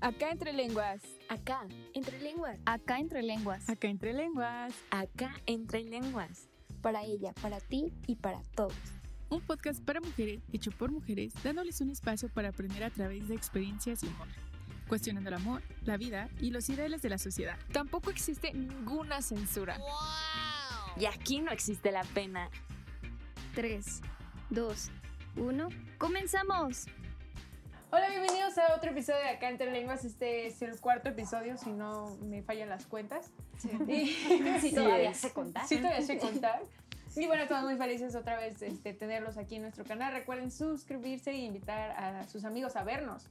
Acá entre lenguas. Acá, entre lenguas. Acá entre lenguas. Acá entre lenguas. Acá entre lenguas. Para ella, para ti y para todos. Un podcast para mujeres hecho por mujeres, dándoles un espacio para aprender a través de experiencias y humor. Cuestionando el amor, la vida y los ideales de la sociedad. Tampoco existe ninguna censura. Y aquí no existe la pena. 3, 2, 1. ¡Comenzamos! Hola, bienvenidos a otro episodio de Acá Entre Lenguas. Este es el cuarto episodio, si no me fallan las cuentas. Sí. Y- Si todavía sé contar. Sí, todavía sé contar. Y bueno, estamos muy felices otra vez de este, tenerlos aquí en nuestro canal. Recuerden suscribirse e invitar a sus amigos a vernos.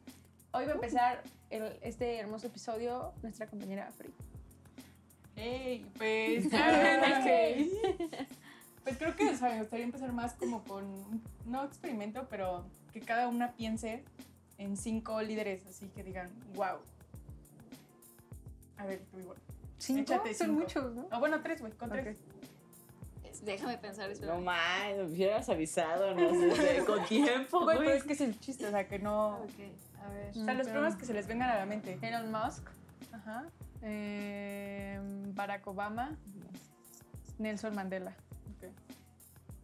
Hoy va a empezar el- este hermoso episodio nuestra compañera Free. Hey, pues, Ah, ok. pues creo que o sea, me gustaría empezar más como con, no experimento, pero que cada una piense en cinco líderes, así que digan, wow. A ver, tú igual. ¿Cinco? Échate Son cinco. muchos, ¿no? Ah, bueno, tres, güey, con tres. Déjame pensar, espera. No más, me hubieras avisado, no sé, con tiempo, Güey, pero es que es el chiste, o sea, que no... Ok, a ver. O sea, los pero- primeros que se les vengan a la mente. Elon Musk, Ajá. eh, Barack Obama, Nelson Mandela. ok.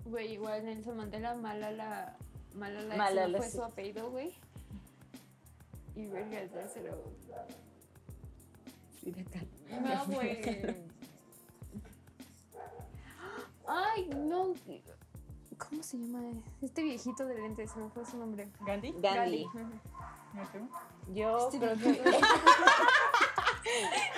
Güey, igual Nelson Mandela, Malala, Malala, Malala, ese no fue sí. su apellido, güey. Y verga el tercero. Frida Kahlo. No, güey. Ay, no. ¿Cómo se llama? Este viejito de lentes, se me fue su nombre. ¿Gandhi? Gandhi. Tú. Yo Este creo que.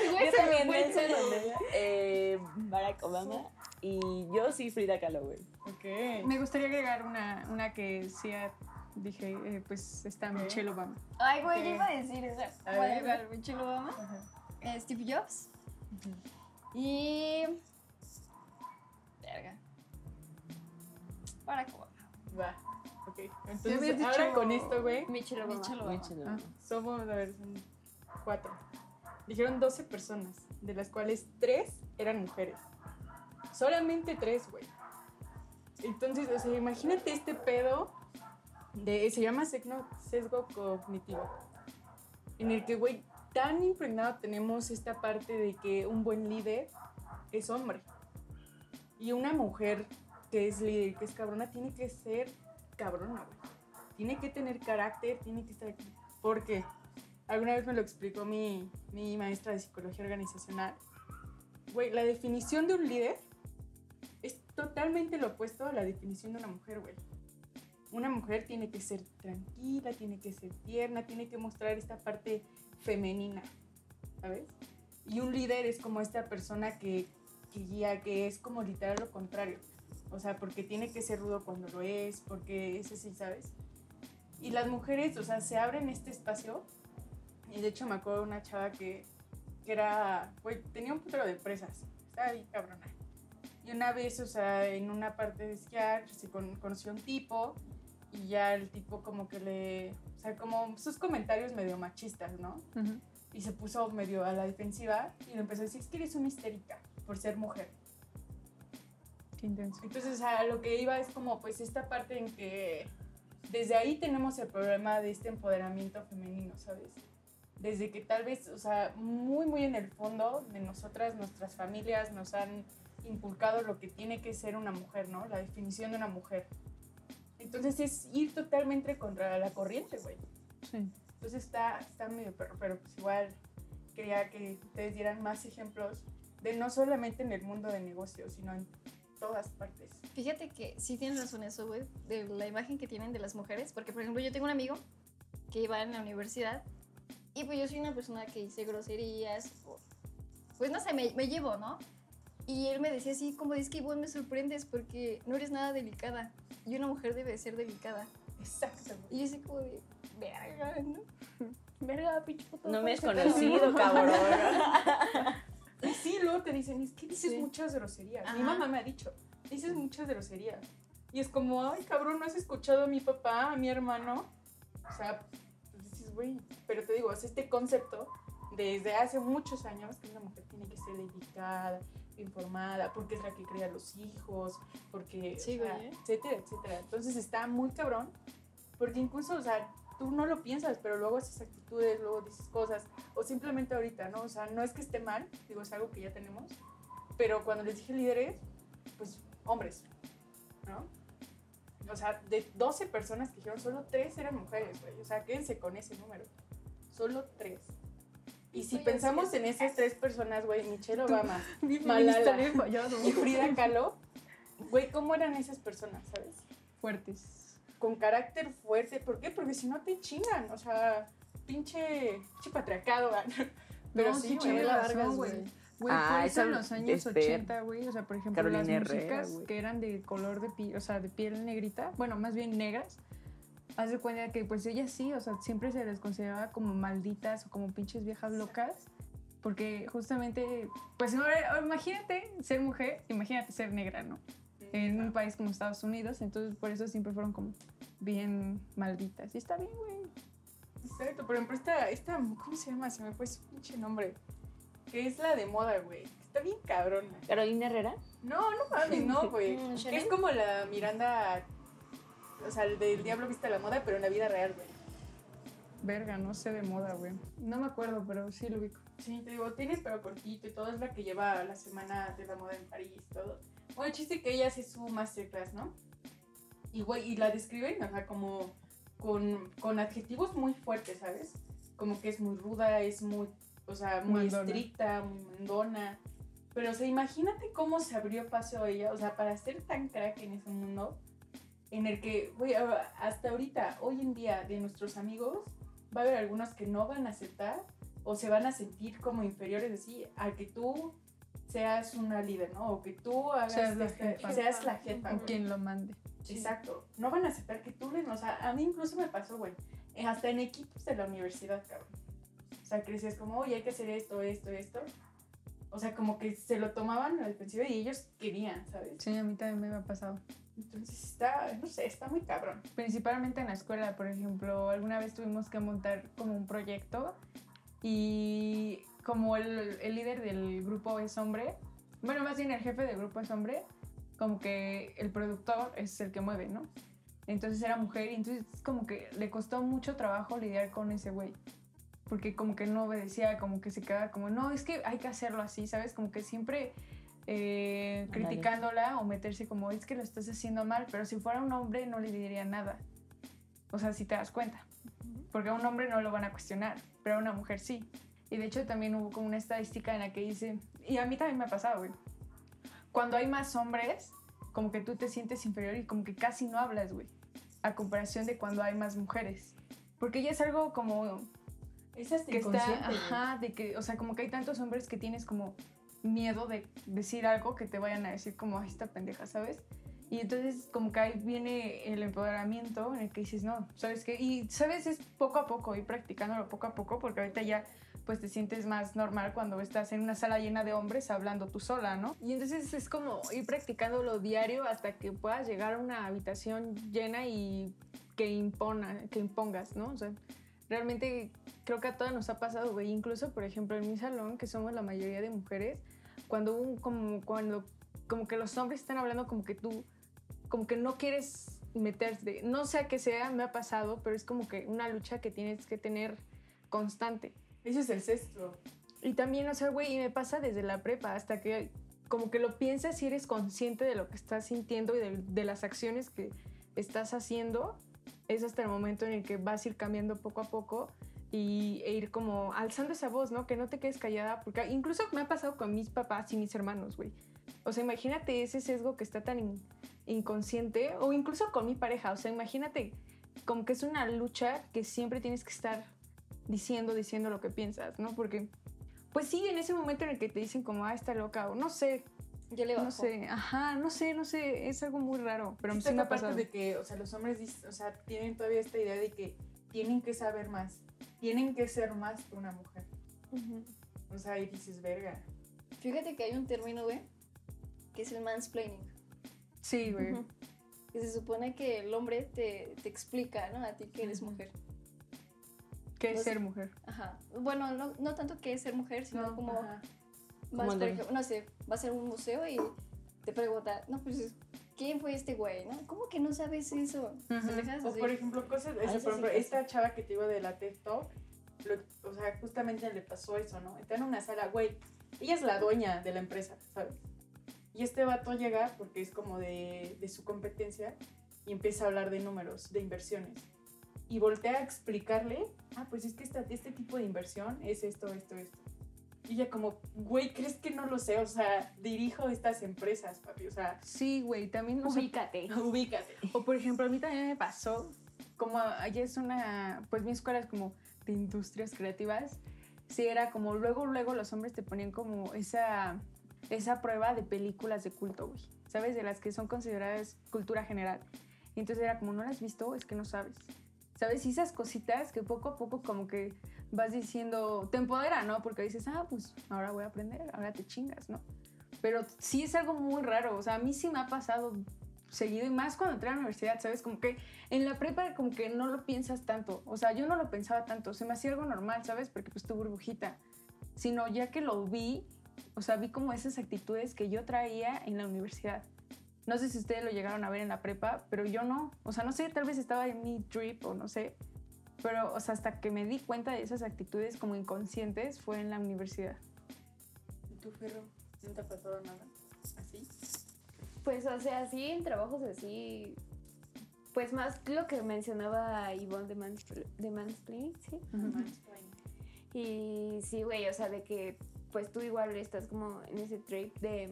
Yo se me también eh, Barack Obama. Y yo sí Frida Kahlo, güey. Ok. Me gustaría agregar una, una que sí ah, dije, eh, pues está. Michelle Obama. Ay, güey, yo iba a decir eso. A a ver. ver, Michelle Obama, Ajá. eh, Steve Jobs y. Verga. Barack Obama. Va. Ok. Entonces, ahora con esto, güey, Michelle Obama. Michelle Obama. Michelle Ah. Obama. somos, a ver, son cuatro. Dijeron 12 personas, de las cuales tres eran mujeres. Solamente tres, güey. Entonces, o sea, imagínate este pedo de, se llama sesgo, cognitivo. En el que, güey, tan impregnado tenemos esta parte de que un buen líder es hombre. Y una mujer que es líder, que es cabrona, tiene que ser cabrona, güey. Tiene que tener carácter, tiene que estar. Porque alguna vez me lo explicó mi, mi maestra de psicología organizacional. Güey, la definición de un líder es totalmente lo opuesto a la definición de una mujer, güey. Una mujer tiene que ser tranquila, tiene que ser tierna, tiene que mostrar esta parte femenina, ¿sabes? Y un líder es como esta persona que, que guía, que es como literal lo contrario. O sea, porque tiene que ser rudo cuando lo es, porque es así, ¿sabes? Y las mujeres, o sea, se abren este espacio. Y de hecho me acuerdo de una chava que, que era, tenía un putero de empresas. Estaba ahí cabrona. Y una vez, o sea, en una parte de esquiar, se con- conoció un tipo y ya el tipo como que le, o sea, como sus comentarios medio machistas, ¿no? Y se puso medio a la defensiva y le empezó a decir, es que eres una histérica por ser mujer. Qué intenso. Entonces, a lo que iba es como, pues, esta parte en que desde ahí tenemos el problema de este empoderamiento femenino, ¿sabes? Desde que tal vez, o sea, muy, muy en el fondo de nosotras, nuestras familias nos han inculcado lo que tiene que ser una mujer, ¿no? La definición de una mujer. Entonces es ir totalmente contra la corriente, güey. Sí. Entonces está, está medio perro, pero pues igual quería que ustedes dieran más ejemplos de no solamente en el mundo de negocios, sino en todas partes. Fíjate que sí tienes razón eso, güey, de la imagen que tienen de las mujeres. Porque, por ejemplo, yo tengo un amigo que iba en la universidad y pues yo soy una persona que dice groserías. Pues no sé, me, me llevo, ¿no? Y él me decía así, como es que vos me sorprendes porque no eres nada delicada. Y una mujer debe de ser delicada. Exacto. Y yo así como de, verga, ¿no? Verga, pinche puto. No me has ¿cómo se te- conocido, cabrón. Y sí, luego te dicen, es que dices Sí. muchas groserías. Mi Ajá. mamá me ha dicho, dices muchas groserías. Y es como, ay, cabrón, ¿no has escuchado a mi papá, a mi hermano? O sea, pues dices, güey, pero te digo, es este concepto desde hace muchos años que una mujer tiene que ser dedicada, informada, porque es la que cría a los hijos, porque, Sí, o sea, güey, ¿eh? etcétera, etcétera. Entonces está muy cabrón, porque incluso, o sea, tú no lo piensas, pero luego haces actitudes, luego dices cosas, o simplemente ahorita, ¿no? O sea, no es que esté mal, digo, es algo que ya tenemos, pero cuando les dije líderes, pues hombres, ¿no? O sea, de 12 personas que dijeron, solo 3 eran mujeres, güey. O sea, quédense con ese número. Solo 3. Y si Oye, pensamos sí. en esas tres personas, güey, Michelle Obama Malala. y Frida Kahlo, güey, ¿cómo eran esas personas, sabes? Fuertes. Con carácter fuerte. ¿Por qué? Porque si no te chingan. O sea, pinche, pinche patriarcado. Pero no, sí, güey. güey. Ah, por eso en los años Esther. 80, güey, o sea, por ejemplo, Carolina las Herrera, músicas güey. que eran de color de piel, o sea, de piel negrita, bueno, más bien negras, haz de cuenta que pues ellas sí, o sea, siempre se les consideraba como malditas o como pinches viejas locas, porque justamente, pues ahora, imagínate ser mujer, imagínate ser negra, ¿no? En un país como Estados Unidos, entonces por eso siempre fueron como bien malditas. Y está bien, güey. Exacto, por ejemplo, esta, esta, ¿cómo se llama? Se me fue su pinche nombre. Que es la de moda, güey. Está bien cabrona. Carolina Herrera. No, no mames, no, güey. Que es como la Miranda, o sea, el del Diablo Viste la Moda, pero en la vida real, güey. Verga, no sé de moda, güey. No me acuerdo, pero sí lo ubico. Sí, te digo, tiene pero cortito y todo, es la que lleva la semana de la moda en París todo. Bueno, el chiste que ella hace su masterclass, ¿no? Y, güey, y la describen, o sea, como con, con adjetivos muy fuertes, ¿sabes? Como que es muy ruda, es muy, o sea, muy Mandona. estricta, muy mandona. Pero, o sea, imagínate cómo se abrió paso ella, o sea, para ser tan crack en ese mundo, en el que, güey, hasta ahorita, hoy en día, de nuestros amigos, va a haber algunos que no van a aceptar o se van a sentir como inferiores así a que tú seas una líder, ¿no? O que tú hagas Seas la esta- jefa. seas la jefa. O quien lo mande. Exacto. No van a aceptar que tú les, o sea, a mí incluso me pasó, güey, eh, hasta en equipos de la universidad, cabrón. O sea, que decías como, oye, hay que hacer esto, esto, esto. O sea, como que se lo tomaban a la defensiva y ellos querían, ¿sabes? Sí, a mí también me ha pasado. Entonces está, no sé, está muy cabrón. Principalmente en la escuela, por ejemplo, alguna vez tuvimos que montar como un proyecto y como el, el líder del grupo es hombre, bueno, más bien el jefe del grupo es hombre, como que el productor es el que mueve, ¿no? Entonces era mujer y entonces como que le costó mucho trabajo lidiar con ese güey. Porque como que no obedecía, como que se quedaba como, no, es que hay que hacerlo así, ¿sabes? Como que siempre eh, criticándola o meterse como, es que lo estás haciendo mal, pero si fuera un hombre no le diría nada. O sea, si te das cuenta. Porque a un hombre no lo van a cuestionar, pero a una mujer sí. Y de hecho también hubo como una estadística en la que dice, y a mí también me ha pasado, güey. Cuando hay más hombres, como que tú te sientes inferior y como que casi no hablas, güey. A comparación de cuando hay más mujeres. Porque ya es algo como Es hasta que está, ajá, de que, o sea, como que hay tantos hombres que tienes como miedo de decir algo que te vayan a decir como, ay, esta pendeja, ¿sabes? Y entonces como que ahí viene el empoderamiento en el que dices, no, ¿sabes qué? Y, ¿sabes? Es poco a poco, ir practicándolo poco a poco, porque ahorita ya pues te sientes más normal cuando estás en una sala llena de hombres hablando tú sola, ¿no? Y entonces es como ir practicándolo diario hasta que puedas llegar a una habitación llena y que impona, que impongas, ¿no? O sea, realmente creo que a todas nos ha pasado, güey. Incluso, por ejemplo, en mi salón, que somos la mayoría de mujeres, cuando un, como, cuando como que los hombres están hablando como que tú, como que no quieres meterte, no sé a qué sea, me ha pasado, pero es como que una lucha que tienes que tener constante. Ese es el sexto. Y también, o sea, güey, y me pasa desde la prepa hasta que como que lo piensas y eres consciente de lo que estás sintiendo y de, de las acciones que estás haciendo, es hasta el momento en el que vas a ir cambiando poco a poco y, e ir como alzando esa voz, ¿no? Que no te quedes callada, porque incluso me ha pasado con mis papás y mis hermanos, güey. O sea, imagínate ese sesgo que está tan in- inconsciente, o incluso con mi pareja, o sea, imagínate como que es una lucha que siempre tienes que estar diciendo, diciendo lo que piensas, ¿no? Porque, pues sí, en ese momento en el que te dicen como, ah, está loca, o no sé, Ya le bajó. no sé, ajá, no sé, no sé, es algo muy raro, pero sí me ha pasado. de que, o sea, los hombres, o sea, tienen todavía esta idea de que tienen que saber más, tienen que ser más que una mujer. O sea, y dices, verga. Fíjate que hay un término, güey, que es el mansplaining. Sí, güey. Que se supone que el hombre te, te explica, ¿no? A ti que eres mujer. ¿Qué es No sé. ser mujer? Ajá. Bueno, no, no tanto que es ser mujer, sino No, como Ajá. más, por ejemplo, no sé, vas a un museo y te pregunta, no, pues ¿quién fue este güey, no? ¿Cómo que no sabes eso? Ujú. Pendejadas O por ejemplo, cosas, eso, eso por sí ejemplo, pasa. esta chava que te digo de la TED Talk, lo- o sea, justamente le pasó eso, ¿no? Está en una sala, güey, ella es la dueña de la empresa, ¿sabes? Y este vato llega porque es como de, de su competencia y empieza a hablar de números, de inversiones. Y voltea a explicarle, ah, pues es que esta- este tipo de inversión es esto, esto, esto. Y ella como, güey, ¿crees que no lo sé? O sea, dirijo estas empresas, papi, o sea, Sí, güey, también... o sea, Ubícate. ubícate. O por ejemplo, a mí también me pasó, como allá es una, pues mi escuela es como de industrias creativas, sí era como luego, luego los hombres te ponían como esa, esa prueba de películas de culto, güey, ¿sabes? De las que son consideradas cultura general. Y entonces era como, ¿no las has visto? Es que no sabes. ¿Sabes? Y esas cositas que poco a poco como que vas diciendo, te empodera, ¿no? Porque dices, ah, pues ahora voy a aprender, ahora te chingas, ¿no? Pero sí es algo muy raro, o sea, a mí sí me ha pasado seguido y más cuando entré a la universidad, ¿sabes? Como que en la prepa como que no lo piensas tanto, o sea, yo no lo pensaba tanto, se me hacía algo normal, ¿sabes? Porque pues tu burbujita, sino ya que lo vi, o sea, vi como esas actitudes que yo traía en la universidad. No sé si ustedes lo llegaron a ver en la prepa, pero yo no, o sea, no sé, tal vez estaba en mi trip o no sé, pero, o sea, hasta que me di cuenta de esas actitudes como inconscientes fue en la universidad. ¿Y tú, Ferro? ¿No te ha pasado nada así? Pues, o sea, sí, en trabajos así. Pues más lo que mencionaba Ivonne de, Manspl de Mansplaining, ¿sí? Y sí, güey, o sea, de que pues tú igual estás como en ese trip de,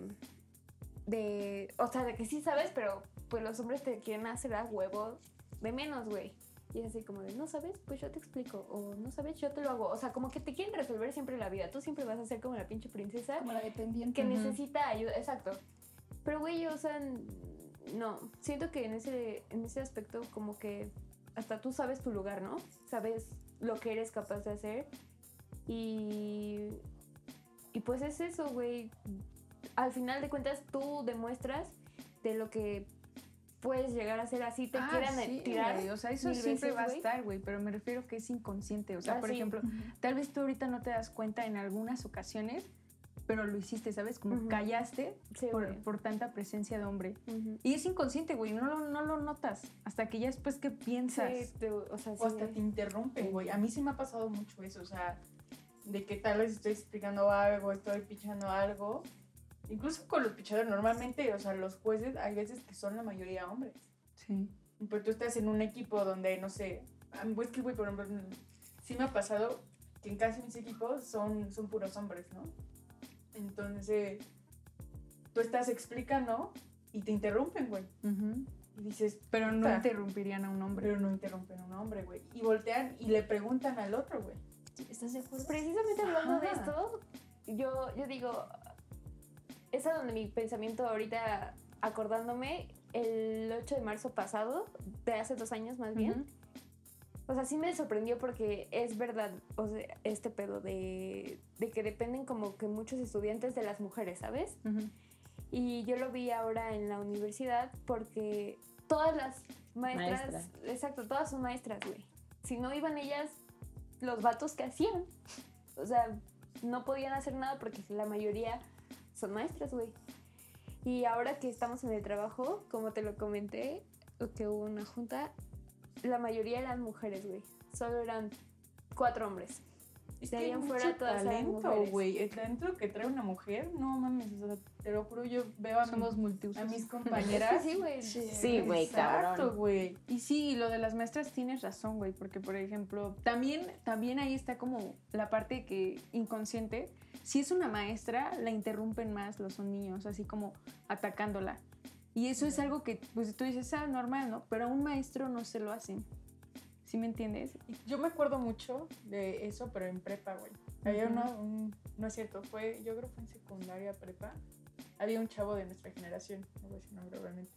de, o sea, de que sí sabes, pero pues los hombres te quieren hacer a huevo de menos, güey. Y es así como de, no sabes, pues yo te explico. O no sabes, yo te lo hago. O sea, como que te quieren resolver siempre la vida. Tú siempre vas a ser como la pinche princesa Como la dependiente. que necesita ayuda. Exacto. Pero, güey, o sea, no. Siento que en ese, en ese aspecto, como que hasta tú sabes tu lugar, ¿no? Sabes lo que eres capaz de hacer. Y. Y pues es eso, güey. Al final de cuentas, tú demuestras de lo que puedes llegar a ser así. Te Ah, quieran sí, tirar. güey, O sea, eso siempre veces, va a estar, güey, pero me refiero que es inconsciente. O sea, Ah, por sí. ejemplo, tal vez tú ahorita no te das cuenta en algunas ocasiones, pero lo hiciste, ¿sabes? Como Ujú. callaste Sí, por, por tanta presencia de hombre. Ujú. Y es inconsciente, güey, no lo, no lo notas hasta que ya después que piensas. Te- o sea, O hasta te interrumpen, güey. A mí sí me ha pasado mucho eso, o sea, de que tal vez estoy explicando algo, estoy pichando algo. Incluso con los pichadores, normalmente, o sea, los jueces, hay veces que son la mayoría hombres. Sí. Pero tú estás en un equipo donde, no sé, pues que, güey, por ejemplo, sí me ha pasado que en casi mis equipos son, son puros hombres, ¿no? Entonces, tú estás explicando y te interrumpen, güey. Y dices, Pero no Puta. interrumpirían a un hombre. pero no interrumpen a un hombre, güey. Y voltean y le preguntan al otro, güey. ¿Estás de acuerdo? Precisamente hablando de esto, yo, yo digo, es a donde mi pensamiento ahorita, acordándome, el 8 de marzo pasado, de hace dos años más bien, o sea, sí me sorprendió porque es verdad, o sea, este pedo de, de que dependen como que muchos estudiantes de las mujeres, ¿sabes? Ujú. Y yo lo vi ahora en la universidad porque todas las maestras, Maestras. exacto, todas son maestras, güey. Si no iban ellas, los vatos que hacían, o sea, no podían hacer nada porque la mayoría son maestras, güey. Y ahora que estamos en el trabajo, como te lo comenté, que hubo una junta, la mayoría eran mujeres, güey. Solo eran cuatro hombres. Es De que ahí en fuera mucho todas talento, güey. El talento que trae una mujer, no mames, o sea, te lo juro, yo veo a, mi- Somos multiusos. a mis compañeras. sí, güey. Sí, güey, Exacto, güey. Y sí, lo de las maestras tienes razón, güey, porque por ejemplo, también, también ahí está como la parte que inconsciente, si es una maestra, la interrumpen más los son niños, así como atacándola. Y eso es algo que, pues tú dices, ah, normal, ¿no? Pero a un maestro no se lo hacen. ¿Sí me entiendes? Yo me acuerdo mucho de eso, pero en prepa, güey. Había uno, un- no es cierto, fue, yo creo que fue en secundaria, prepa. Había un chavo de nuestra generación, no voy a decir nombre obviamente.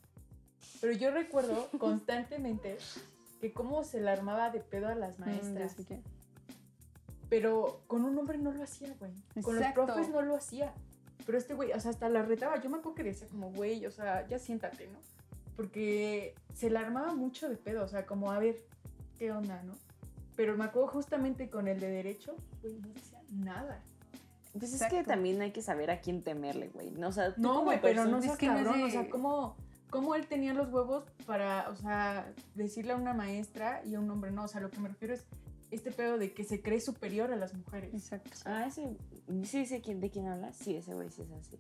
Pero yo recuerdo constantemente que cómo se la armaba de pedo a las Mm, maestras. qué. Pero con un hombre no lo hacía, güey. Con los profes no lo hacía. Pero este güey, o sea, hasta la retaba. Yo me acuerdo que decía como, güey, o sea, ya siéntate, ¿no? Porque se la armaba mucho de pedo, o sea, como, a ver, ¿qué onda, no? Pero me acuerdo justamente con el de derecho, güey, no decía nada. Pues es que Exacto. también hay que saber a quién temerle, güey. No, o sea, tú No, como güey, pero no es seas que no es cabrón, de- o sea, ¿cómo, cómo él tenía los huevos para, o sea, decirle a una maestra y a un hombre no. O sea, lo que me refiero es este pedo de que se cree superior a las mujeres. Exacto. Ah, ese. Sí, sé quién, de quién hablas. Sí, ese güey sí es así.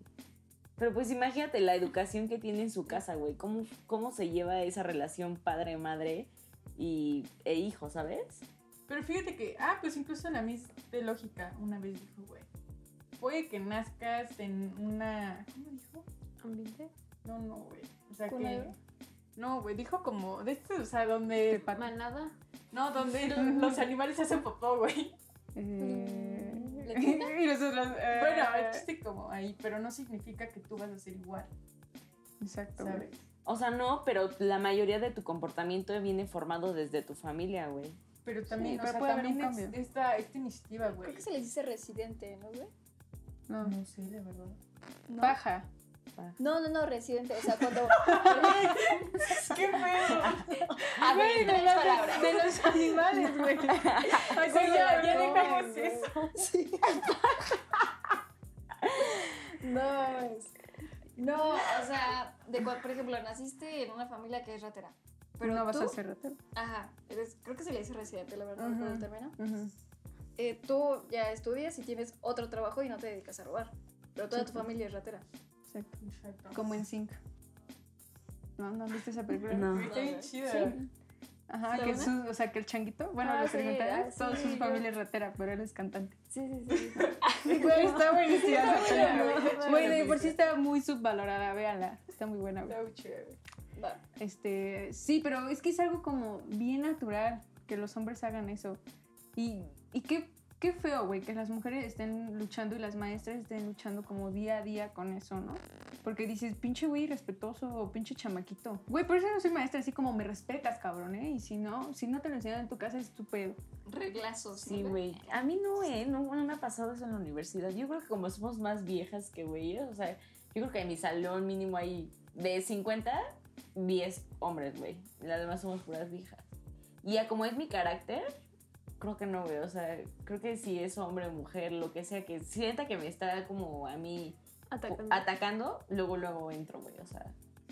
Pero pues imagínate la educación que tiene en su casa, güey. ¿Cómo, cómo se lleva esa relación padre-madre y, e hijo, ¿sabes? Pero fíjate que, ah, pues incluso la Miss de Lógica una vez dijo, güey, puede que nazcas en una, ¿cómo dijo? ¿Ambiente? No, no, güey. O sea ¿Cuna de que... No, güey, dijo como, de este, o sea, donde... ¿Manada? No, donde los animales hacen popó, güey. Eh, y nosotros, eh, Bueno, el chiste como ahí, pero no significa que tú vas a ser igual, Exacto. güey. ¿sabes? O sea, no, pero la mayoría de tu comportamiento viene formado desde tu familia, güey. Pero también, Sí, o pero sea, puede haber también un es- cambio. esta, esta iniciativa, güey. Creo que se les dice residente, ¿no, güey? No. No sé, de verdad. No. Paja. No, no, no, residente. O sea, cuando. ¡Qué feo! A ver, tres palabras. De los animales, güey. Ay, güey, ya, ya dejamos eso. Sí. No, es- no, o sea, de por ejemplo, naciste en una familia que es ratera. Pero no vas tú, a ser ratero. Ajá, eres- creo que se le dice residente, la verdad, no Ujú. recuerdo el término. Eh, tú ya estudias y tienes otro trabajo y no te dedicas a robar. Pero toda tu familia es ratera. Exacto. Exacto. Como en Sync. ¿No? ¿No viste esa película? No. Está bien chida. Sí. Ajá, ¿Está que su, o sea, que el changuito, bueno, Ah, los sí, ah, toda sí, su familia es ratera, pero él es cantante. Sí, sí, sí. Güey, está buenísima esa película. Güey, de sí, por sí. sí está muy subvalorada, véanla. Está muy buena. Está muy. Va. Este, sí, pero es que es algo como bien natural que los hombres hagan eso. Y, y qué, qué feo, güey, que las mujeres estén luchando y las maestras estén luchando como día a día con eso, ¿no? Porque dices, pinche güey irrespetuoso o pinche chamaquito. Güey, por eso no soy maestra, así como me respetas, cabrón, ¿eh? Y si no, si no te lo enseñan en tu casa es tu pedo. Reglazos. Sí, ¿no, güey. A mí no, eh. No, no me ha pasado eso en la universidad. Yo creo que como somos más viejas que güeyes, o sea, yo creo que en mi salón mínimo hay de 50, 10 hombres, güey. Y las demás somos puras viejas. Y ya como es mi carácter, creo que no, güey. O sea, creo que si es hombre mujer, lo que sea, que sienta que me está como a mí Atacando. atacando, luego, luego entro, güey, o sea.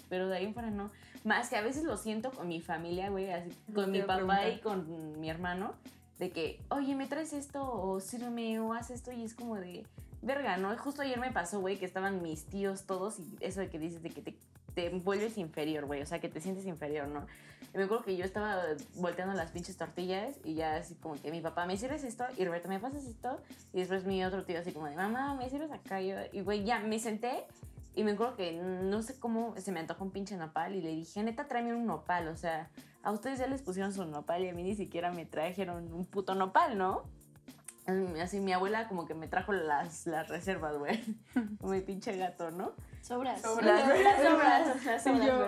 Pero de ahí en fuera no. Más que a veces lo siento con mi familia, güey, así, con mi papá preguntar. y con mi hermano, de que, oye, me traes esto, o sírveme, o haz esto, y es como de, verga, ¿no? Justo ayer me pasó, güey, que estaban mis tíos todos, y eso de que dices de que te, te vuelves inferior, güey, o sea, que te sientes inferior, ¿no? Y me acuerdo que yo estaba volteando las pinches tortillas, y ya así como que mi papá, ¿me sirves esto? Y Roberto, ¿me pasas esto? Y después mi otro tío así como de, mamá, ¿me sirves acá? Y, güey, ya me senté y me acuerdo que no sé cómo se me antojó un pinche nopal y le dije, neta, tráeme un nopal. O sea, a ustedes ya les pusieron su nopal y a mí ni siquiera me trajeron un puto nopal, ¿no? Mm, Así mi abuela como que me trajo las, las reservas, güey. Como mi pinche gato, ¿no? Sobras. Sobras. Sobras, las sobras,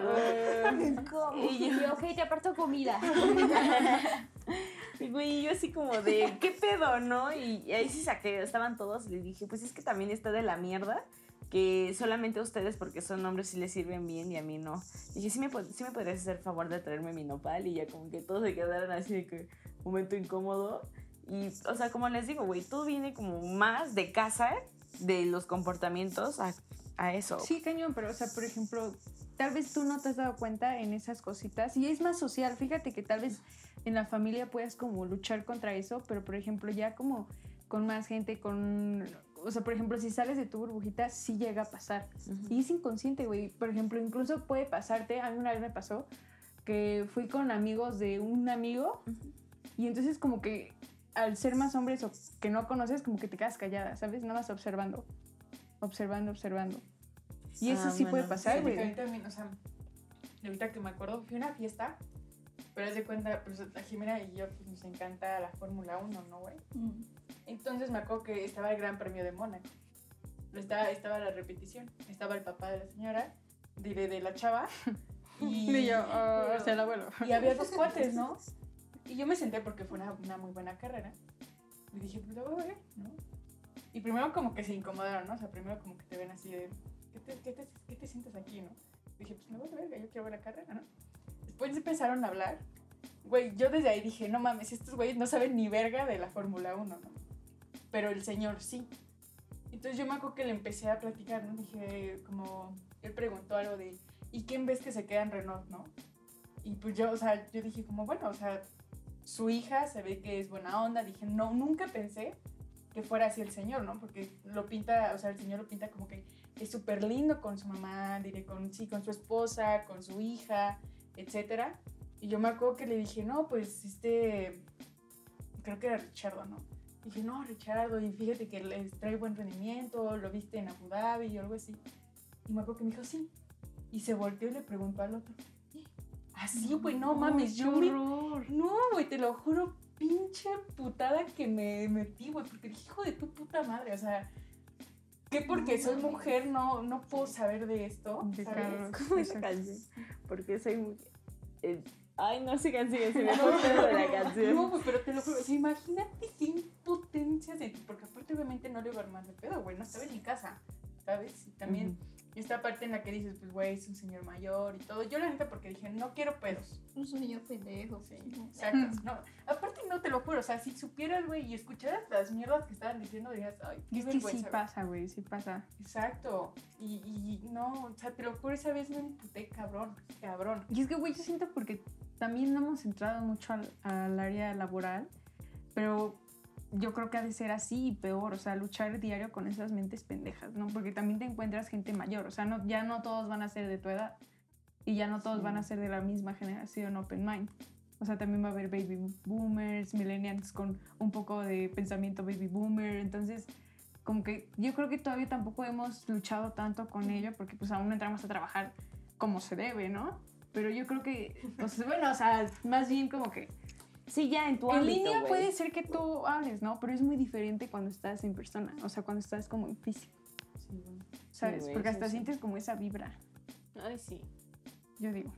Y yo, ok, te aparto comida. Y güey, yo así como de, ¿qué pedo, no? Y, ahí sí saqué, estaban todos les dije, pues es que también está de la mierda que solamente a ustedes porque son hombres sí les sirven bien y a mí no. Dije, sí me, sí me podrías hacer favor de traerme mi nopal y ya como que todos se quedaron así de que momento incómodo. Y, o sea, como les digo, güey, todo viene como más de casa, de los comportamientos a, a eso. Sí, cañón, pero, o sea, por ejemplo, tal vez tú no te has dado cuenta en esas cositas y es más social. Fíjate que tal vez en la familia puedas como luchar contra eso, pero, por ejemplo, ya como con más gente, con... O sea, por ejemplo, si sales de tu burbujita, sí llega a pasar. Y es inconsciente, güey. Por ejemplo, incluso puede pasarte, a mí una vez me pasó, que fui con amigos de un amigo Ujú. y entonces como que al ser más hombres o que no conoces, como que te quedas callada, ¿sabes? Nada más observando, observando, observando. Y eso Ah, sí puede bueno, pasar, Fíjate que güey. ahorita también, o sea, ahorita que me acuerdo, fui a una fiesta, pero haz de cuenta, pues a Jimena y yo pues, nos encanta la Fórmula 1, ¿no, güey? Mm. Entonces me acuerdo que estaba el Gran Premio de Mónaco. Estaba, estaba la repetición, estaba el papá de la señora, diré de la chava, y, Y yo, oh, o sea, el abuelo. y había dos cuates, ¿no? Y yo me senté porque fue una, una muy buena carrera. Y dije, pues lo voy a ver, ¿no? Y primero como que se incomodaron, ¿no? O sea, primero como que te ven así de, ¿qué te, qué te, qué te sientes aquí, no? dije, pues me voy a ver, yo quiero ver la carrera, ¿no? Después empezaron a hablar. Güey, yo desde ahí dije, no mames, estos güeyes no saben ni verga de la Fórmula 1, ¿no? Pero el señor sí. Entonces yo me acuerdo que le empecé a platicar, ¿no? Dije, como, él preguntó algo de, ¿y quién ves que se queda en Renault, no? Y pues yo, o sea, yo dije como, bueno, o sea, su hija se ve que es buena onda. Dije, no, nunca pensé que fuera así el señor, ¿no? Porque lo pinta, o sea, el señor lo pinta como que es súper lindo con su mamá, diré, con, sí, con su esposa, con su hija, etcétera. Y yo me acuerdo que le dije, no, pues este, creo que era Richardo, ¿no? Dije, no, Richardo, y fíjate que les trae buen rendimiento, lo viste en Abu Dhabi y algo así. Y me acuerdo que me dijo, sí. Y se volteó y le preguntó al otro, así, güey, no mames, yo me... No, güey, te lo juro, pinche putada que me metí, güey, porque dije, hijo de tu puta madre, o sea, que porque soy mujer no, no puedo saber de esto, De ¿sabes? ¿Cómo es la canción? Porque soy muy... eh, ay, no, sigan, sigan, se me fue el pedo de la canción. No, güey, pero te lo juro, imagínate qué impotencia de ti, porque aparte obviamente no le iba a armar de pedo, güey, no estaba en mi casa, ¿sabes? Y también esta parte en la que dices, pues, güey, es un señor mayor y todo. Yo la neta porque dije, no quiero pedos. Es un niño pendejo. Sí, sacas, no. Aparte no te lo juro, o sea, si supieras, güey, y escucharas las mierdas que estaban diciendo, dirías, ay, qué Es que sí vergüenza, güey". pasa, güey, sí pasa. Exacto. Y, y no, o sea, te lo juro, esa vez me emputé, cabrón, cabrón. Y es que, güey, yo siento porque también no hemos entrado mucho al, al área laboral, pero yo creo que ha de ser así y peor, o sea, luchar diario con esas mentes pendejas, ¿no? Porque también te encuentras gente mayor, o sea, no, ya no todos van a ser de tu edad y ya no todos Sí. van a ser de la misma generación open mind. O sea, también va a haber baby boomers, millennials con un poco de pensamiento baby boomer, entonces como que yo creo que todavía tampoco hemos luchado tanto con ello porque pues aún no entramos a trabajar como se debe, ¿no? Pero yo creo que, sea, bueno, o sea, más bien como que Sí, ya en tu en ámbito, línea puede ser que tú hables, ¿no? Pero es muy diferente cuando estás en persona, o sea, cuando estás como en físico, Sí. ¿sabes? Porque hasta sí. sientes como esa vibra, Ay, sí. yo digo.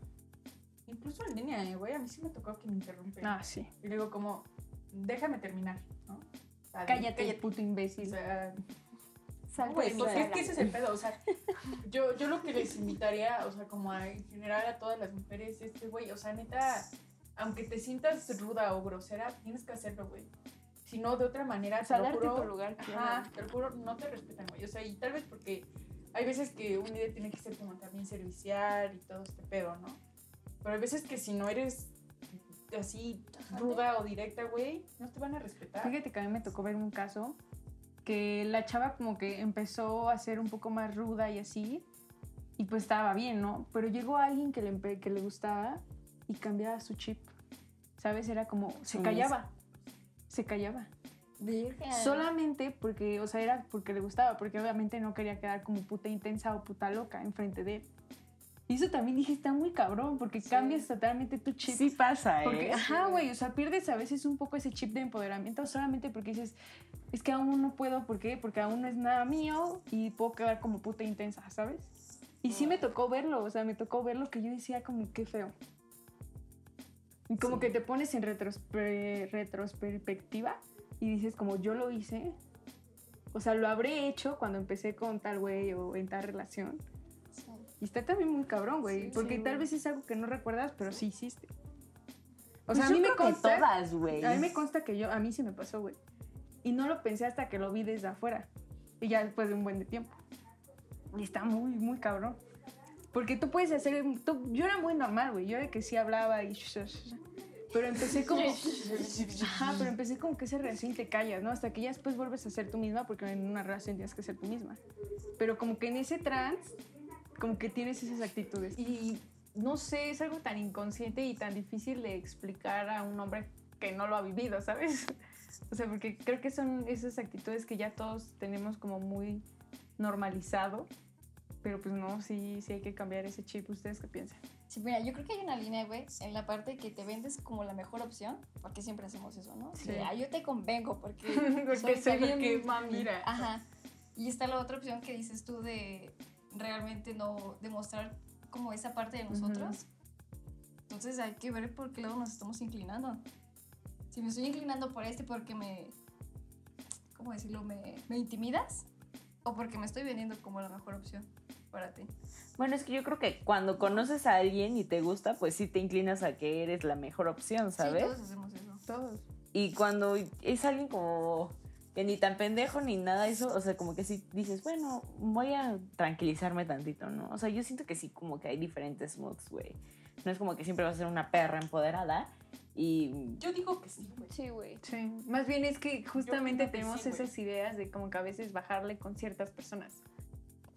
Incluso en línea, eh, güey, a mí sí me tocó que me interrumpen. Ah, sí. Y luego como, déjame terminar, ¿no? Cállate, puto O imbécil. sea, Salte Güey, de mi porque es que ese es el pedo, o sea, yo, yo lo que les invitaría, o sea, como a, en general a todas las mujeres, es que, güey, o sea, neta, aunque te sientas ruda o grosera, tienes que hacerlo, güey. Si no, de otra manera, te lo juro, tu lugar. Ajá, te lo juro, no te respetan, güey. O sea, y tal vez porque hay veces que un líder tiene que ser como también servicial y todo este pedo, ¿no? Pero hay veces que si no eres así ruda o directa, güey, no te van a respetar. Fíjate que a mí me tocó ver un caso que la chava como que empezó a ser un poco más ruda y así, y pues estaba bien, ¿no? Pero llegó alguien que le, que le gustaba y cambiaba su chip, ¿sabes? Era como, se Sí, callaba, se callaba. Virgen. Solamente porque, o sea, era porque le gustaba, porque obviamente no quería quedar como puta intensa o puta loca enfrente de él. Y eso también dije, está muy cabrón, porque cambias totalmente tu chip. Sí pasa, ¿eh? Porque, ajá, güey, o sea, pierdes a veces un poco ese chip de empoderamiento solamente porque dices, es que aún no puedo, ¿por qué? Porque aún no es nada mío y puedo quedar como puta intensa, ¿sabes? Y sí me tocó verlo, o sea, me tocó verlo que yo decía como, qué feo. Y como Sí. que te pones en retrospe- retrospectiva y dices como, yo lo hice. O sea, lo habré hecho cuando empecé con tal güey o en tal relación. Sí. Y está también muy cabrón, güey. Sí, porque sí, tal güey. vez es algo que no recuerdas, pero sí hiciste. O Pues sea, a yo mí me consta. todas, güey. A mí me consta que yo, a mí sí me pasó, güey. Y no lo pensé hasta que lo vi desde afuera. Y ya después de un buen de tiempo. Y está muy, muy cabrón. Porque tú puedes hacer. tú- yo era muy normal, güey. Yo de que sí hablaba y. Pero empecé como. Ajá, pero empecé como que esa relación te callas, ¿no? Hasta que ya después vuelves a ser tú misma, porque en una relación tienes que ser tú misma. Pero como que en ese trance, como que tienes esas actitudes. Y no sé, es algo tan inconsciente y tan difícil de explicar a un hombre que no lo ha vivido, ¿sabes? O sea, porque creo que son esas actitudes que ya todos tenemos como muy normalizado. Pero pues no, sí, sí hay que cambiar ese chip. ¿Ustedes qué piensan? Sí, mira, yo creo que hay una línea, güey, en la parte que te vendes como la mejor opción, porque siempre hacemos eso, ¿no? Sí. De, "Ah, yo te convengo porque Porque soy, soy bien mami. mira. Ajá. Y está la otra opción que dices tú de realmente no demostrar como esa parte de nosotros. Entonces hay que ver por qué lado nos estamos inclinando. Si me estoy inclinando por este porque me, ¿cómo decirlo? Me, me intimidas o porque me estoy vendiendo como la mejor opción para ti. Bueno, es que yo creo que cuando conoces a alguien y te gusta, pues sí te inclinas a que eres la mejor opción, Sí, ¿sabes? todos hacemos eso. Todos. Y cuando es alguien como que ni tan pendejo ni nada eso, o sea, como que sí dices, bueno, voy a tranquilizarme tantito, ¿no? O sea, yo siento que sí, como que hay diferentes moods, güey. No es como que siempre vas a ser una perra empoderada y... Yo digo que sí, güey. Sí, güey. Sí, más bien es que justamente que tenemos sí, esas ideas de como que a veces bajarle con ciertas personas.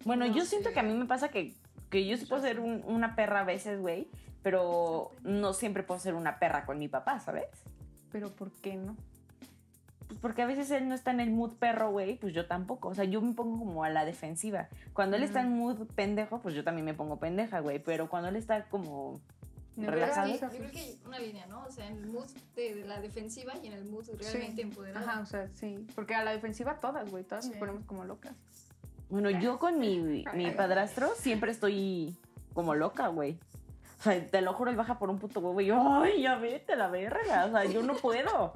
Bueno, No yo siento que a mí me pasa que, que yo sí puedo ser un- una perra a veces, güey, pero no siempre puedo ser una perra con mi papá, ¿sabes? Pero ¿por qué no? Pues porque a veces él no está en el mood perro, güey, pues yo tampoco. O sea, yo me pongo como a la defensiva. Cuando él está en mood pendejo, pues yo también me pongo pendeja, güey. Pero cuando él está como ¿De sí, yo creo que hay una línea, ¿no? O sea, en el mood de, de la defensiva y en el mood realmente empoderado. Ajá, o sea, sí. Porque a la defensiva todas, güey, todas nos Sí. ponemos como locas. Bueno, yo con mi, mi padrastro siempre estoy como loca, güey. O sea, te lo juro, él baja por un puto huevo y yo, ay, ya vete a la verga. O sea, yo no puedo.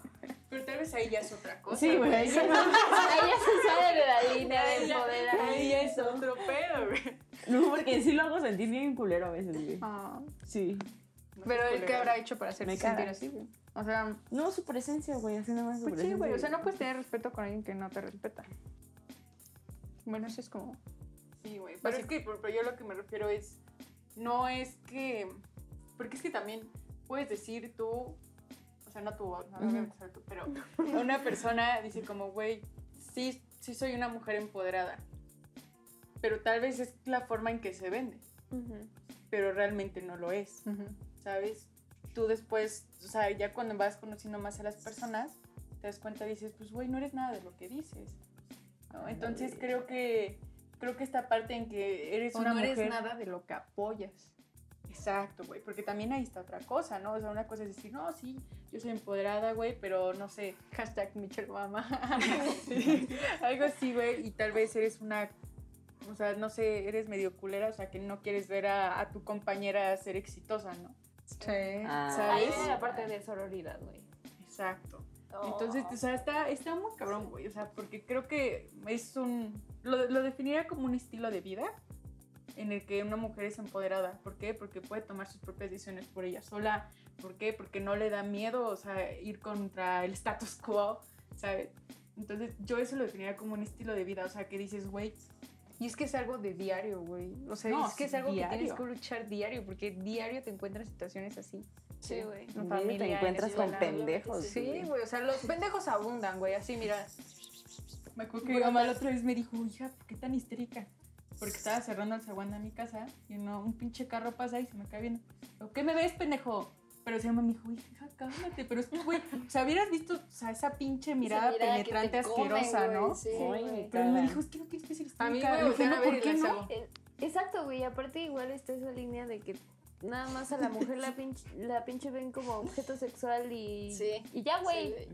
Pero tal vez ahí ya es otra cosa. Sí, güey. Ahí ya se sale de la línea ya- poder. Ahí ya es otro pedo, güey. No, porque sí lo hago sentir bien culero a veces, güey. Ah, Sí. Pero él qué habrá hecho para hacerme Me sentir caga. así, güey. O sea, No, su presencia, güey, así nada más su pues sí, presencia. güey. O sea, no puedes tener respeto con alguien que no te respeta. Bueno, eso es como. Sí, güey. Pero es que pero pero yo lo que me refiero es. No es que. Porque es que también puedes decir tú. O sea, no tú, no, no voy a empezar tú, pero una persona dice como, güey, sí, sí soy una mujer empoderada. Pero tal vez es la forma en que se vende. Ujú. Pero realmente no lo es. ujú. ¿Sabes? Tú después, o sea, ya cuando vas conociendo más a las personas, te das cuenta y dices, pues, güey, no eres nada de lo que dices. ¿no? Entonces creo que, creo que esta parte en que eres O una no mujer... eres nada de lo que apoyas. Exacto, güey, porque también ahí está otra cosa, ¿no? O sea, una cosa es decir, no, sí, yo soy empoderada, güey, pero no sé, Hashtag Michelle Mama. Sí, algo así, güey, y tal vez eres una, o sea, no sé, eres medio culera, o sea, que no quieres ver a, a tu compañera ser exitosa, ¿no? Sí. Ah, ¿sabes? Ahí viene la parte de sororidad, güey. Exacto. Entonces, o sea, está, está muy cabrón, güey. O sea, porque creo que es un. Lo, lo definiría como un estilo de vida en el que una mujer es empoderada. ¿Por qué? Porque puede tomar sus propias decisiones por ella sola. ¿Por qué? Porque no le da miedo, o sea, ir contra el status quo, ¿sabes? Entonces, yo eso lo definiría como un estilo de vida. O sea, que dices, güey, Y es que es algo de diario, güey. O sea, No, es que es sí, algo que tienes diario. que luchar diario, porque diario te encuentras situaciones así. Sí, güey. En Diario familia, te en encuentras con pendejos. Sí, güey, o sea, los pendejos abundan, güey, así, mira. me acuerdo que mi mamá la otra vez me dijo, hija, ¿por qué tan histérica? Porque estaba cerrando el zaguán de mi casa y no, un pinche carro pasa y se me cae viendo. ¿Qué me ves, pendejo? Pero se llama me dijo, hija, cálmate. Pero es que, güey, o sea, hubieras visto o sea, esa pinche mirada Esa mirada que penetrante asquerosa, ¿no? sí, me Pero me dijo, es que no tienes que ser A mí, no, ver ¿por y qué no? Exacto, güey. Aparte, igual está esa línea de que nada más a la mujer la pinche, la pinche ven como objeto sexual y, Sí. y ya, güey. Sí,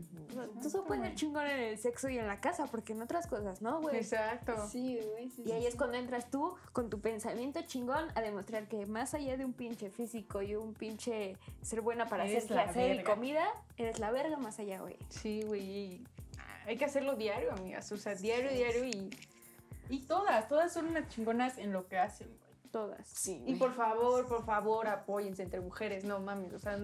Tú solo puedes ser chingón en el sexo y en la casa, porque en otras cosas, ¿no, güey? Exacto. Sí, güey. Sí, Y ahí sí, es cuando entras tú con tu pensamiento chingón a demostrar que más allá de un pinche físico y un pinche ser buena para Eres hacer la hacer y comida, eres la verga más allá, güey. Sí, güey. y Hay que hacerlo diario, amigas. O sea, diario, diario y Y todas, todas son unas chingonas en lo que hacen. Todas. Sí. Y por favor, por favor, apóyense entre mujeres, no mames, o sea,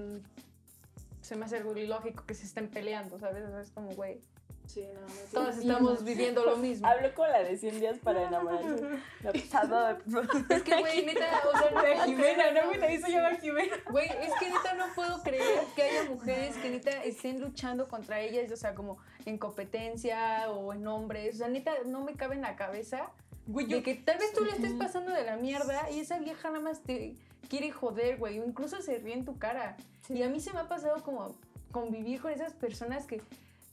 se me hace algo ilógico que se estén peleando, ¿sabes? O sea, es como, güey, Sí, no, no, todos sí. estamos viviendo lo mismo. Hablo con la de 100 días para enamorarse. La pasada. Es que, güey, neta, o sea, De Jimena, ¿no? Güey, ahí se llama Jimena. Güey, es que neta no puedo creer que haya mujeres que neta estén luchando contra ellas, o sea, como en competencia o en hombres. O sea, neta no me cabe en la cabeza Güey, de que tal vez tú le estés pasando de la mierda y esa vieja nada más te quiere joder, güey, o incluso se ríe en tu cara. Y a mí se me ha pasado como convivir con esas personas que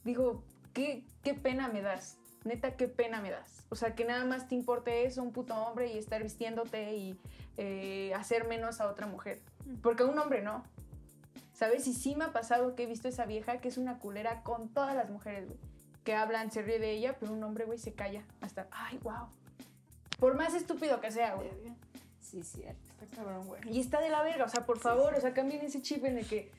digo, qué, qué pena me das. Neta, qué pena me das. O sea, que nada más te importe eso, un puto hombre y estar vistiéndote y eh, hacer menos a otra mujer. Porque a un hombre no. ¿Sabes? Y sí me ha pasado que he visto esa vieja que es una culera con todas las mujeres, güey. Que hablan, se ríe de ella, pero un hombre, güey, se calla. Hasta, ay, wow. Por más estúpido que sea, güey. Sí, cierto. Está cabrón, güey. Y está de la verga, o sea, por favor, o sea, cambien ese chip en el que,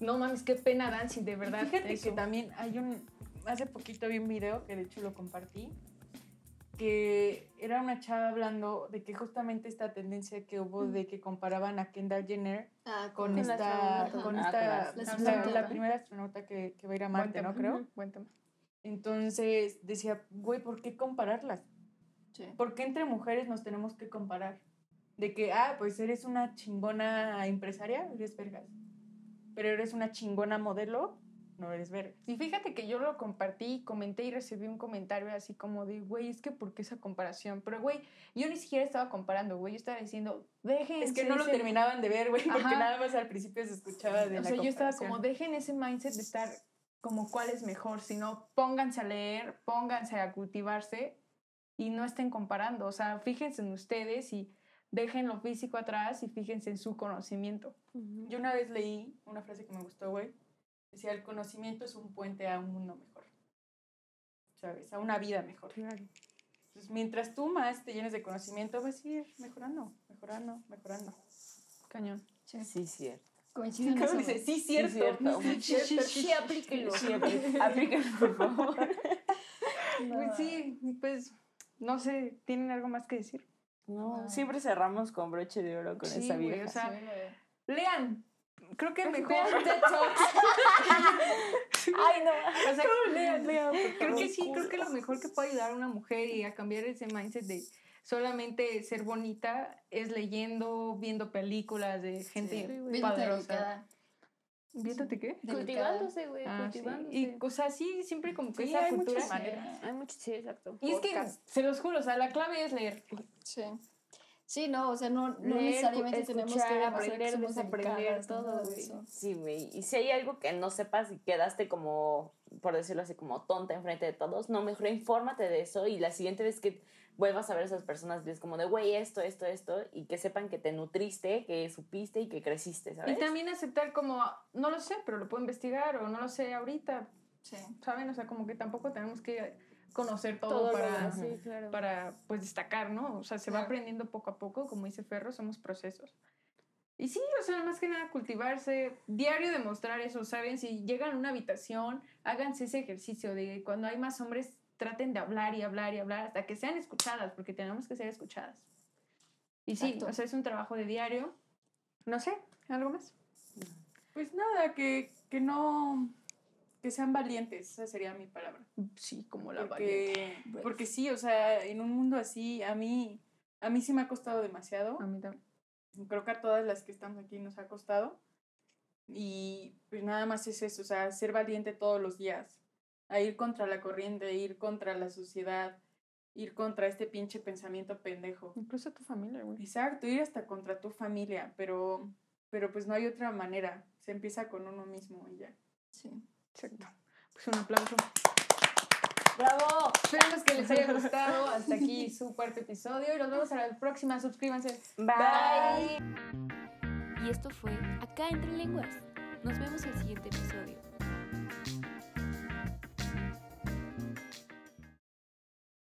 no mames, qué pena dan si de verdad. Fíjate eso. que también hay un. Hace poquito vi un video que de hecho lo compartí. Que era una chava hablando de que justamente esta tendencia que hubo de que comparaban a Kendall Jenner Ah, con, Con la esta. Con Ah, esta con la la, la primera astronauta que, que va a ir a Marte, ¿no? Creo. Buen tema. Entonces decía, güey, ¿por qué compararlas? Sí. ¿Por qué entre mujeres nos tenemos que comparar? De que, ah, pues eres una chingona empresaria, eres vergas. Pero eres una chingona modelo, no eres vergas. Y fíjate que yo lo compartí, comenté y recibí un comentario así como de, güey, es que ¿por qué esa comparación? Pero, güey, yo ni siquiera estaba comparando, güey, yo estaba diciendo, dejen. Es que no lo terminaban de ver, güey, porque nada más al principio se escuchaba de O la sea, yo estaba como, dejen ese mindset de estar como cuál es mejor, sino pónganse a leer, pónganse a cultivarse y no estén comparando. O sea, fíjense en ustedes y dejen lo físico atrás y fíjense en su conocimiento. Yo una vez leí una frase que me gustó, güey. Decía, el conocimiento es un puente a un mundo mejor. ¿Sabes? A una vida mejor. Entonces, mientras tú más te llenes de conocimiento, vas a ir mejorando, mejorando, mejorando. Cañón. Sí, cierto. Coincido en ¿Cómo eso. dice? güey. Sí, cierto. cierto. Sí, cierto. Sí, aplíquenlo. Sí, aplícalo, por favor. Pues sí, pues no sé, ¿tienen algo más que decir? No, siempre cerramos con broche de oro con Sí, esa güey, vieja. o sea, Sí, güey. lean. Creo que mejor. Vean TED Talks. Ay, no. O sea, Lean, lean, por creo que sí, creo que lo mejor que puede ayudar a una mujer y a cambiar ese mindset de solamente ser bonita es leyendo, viendo películas de gente Sí, poderosa. ¿Viéndote qué? Cultivándose, güey, Ah, sí. cultivándose. Y cosas así, siempre como que Sí, esa hay cultura. muchas maneras. Hay mucho, sí, exacto. Y es que, se los juro, o sea, la clave es leer. Sí. Sí, no, o sea, no, no Leer, necesariamente escuchar, tenemos que aprender, que desaprender, todo, güey. eso. Sí, güey. Y si hay algo que no sepas y quedaste como, por decirlo así, como tonta enfrente de todos, no, mejor infórmate de eso y la siguiente vez que vuelvas a ver a esas personas, dices como de, güey, esto, esto, esto, y que sepan que te nutriste, que supiste y que creciste, ¿sabes? Y también aceptar como, no lo sé, pero lo puedo investigar o no lo sé ahorita, Sí. ¿saben? O sea, como que tampoco tenemos que conocer todo, Todo para, sí, claro. para, pues, destacar, ¿no? O sea, se va aprendiendo poco a poco, como dice Ferro, somos procesos. Y sí, o sea, más que nada cultivarse, diario demostrar eso, ¿saben? Si llegan a una habitación, háganse ese ejercicio de cuando hay más hombres, traten de hablar y hablar y hablar hasta que sean escuchadas, porque tenemos que ser escuchadas. Y sí, Exacto. o sea, es un trabajo de diario. No sé, ¿algo más? Pues nada, que, que no. Que sean valientes, esa sería mi palabra. Sí, como la valiente. Porque, porque sí, o sea, en un mundo así, a mí, a mí sí me ha costado demasiado. A mí también. Creo que a todas las que estamos aquí nos ha costado. Y pues nada más es eso, o sea, ser valiente todos los días. A ir contra la corriente, ir contra la sociedad, ir contra este pinche pensamiento pendejo. Incluso tu familia, güey. Exacto, ir hasta contra tu familia, pero, pero pues no hay otra manera. Se empieza con uno mismo y ya. Sí. Exacto. Pues un aplauso. ¡Bravo! Esperemos que les haya gustado. Hasta aquí su cuarto episodio y nos vemos a la próxima. Suscríbanse. Bye. Y esto fue Acá Entre Lenguas. Nos vemos el siguiente episodio.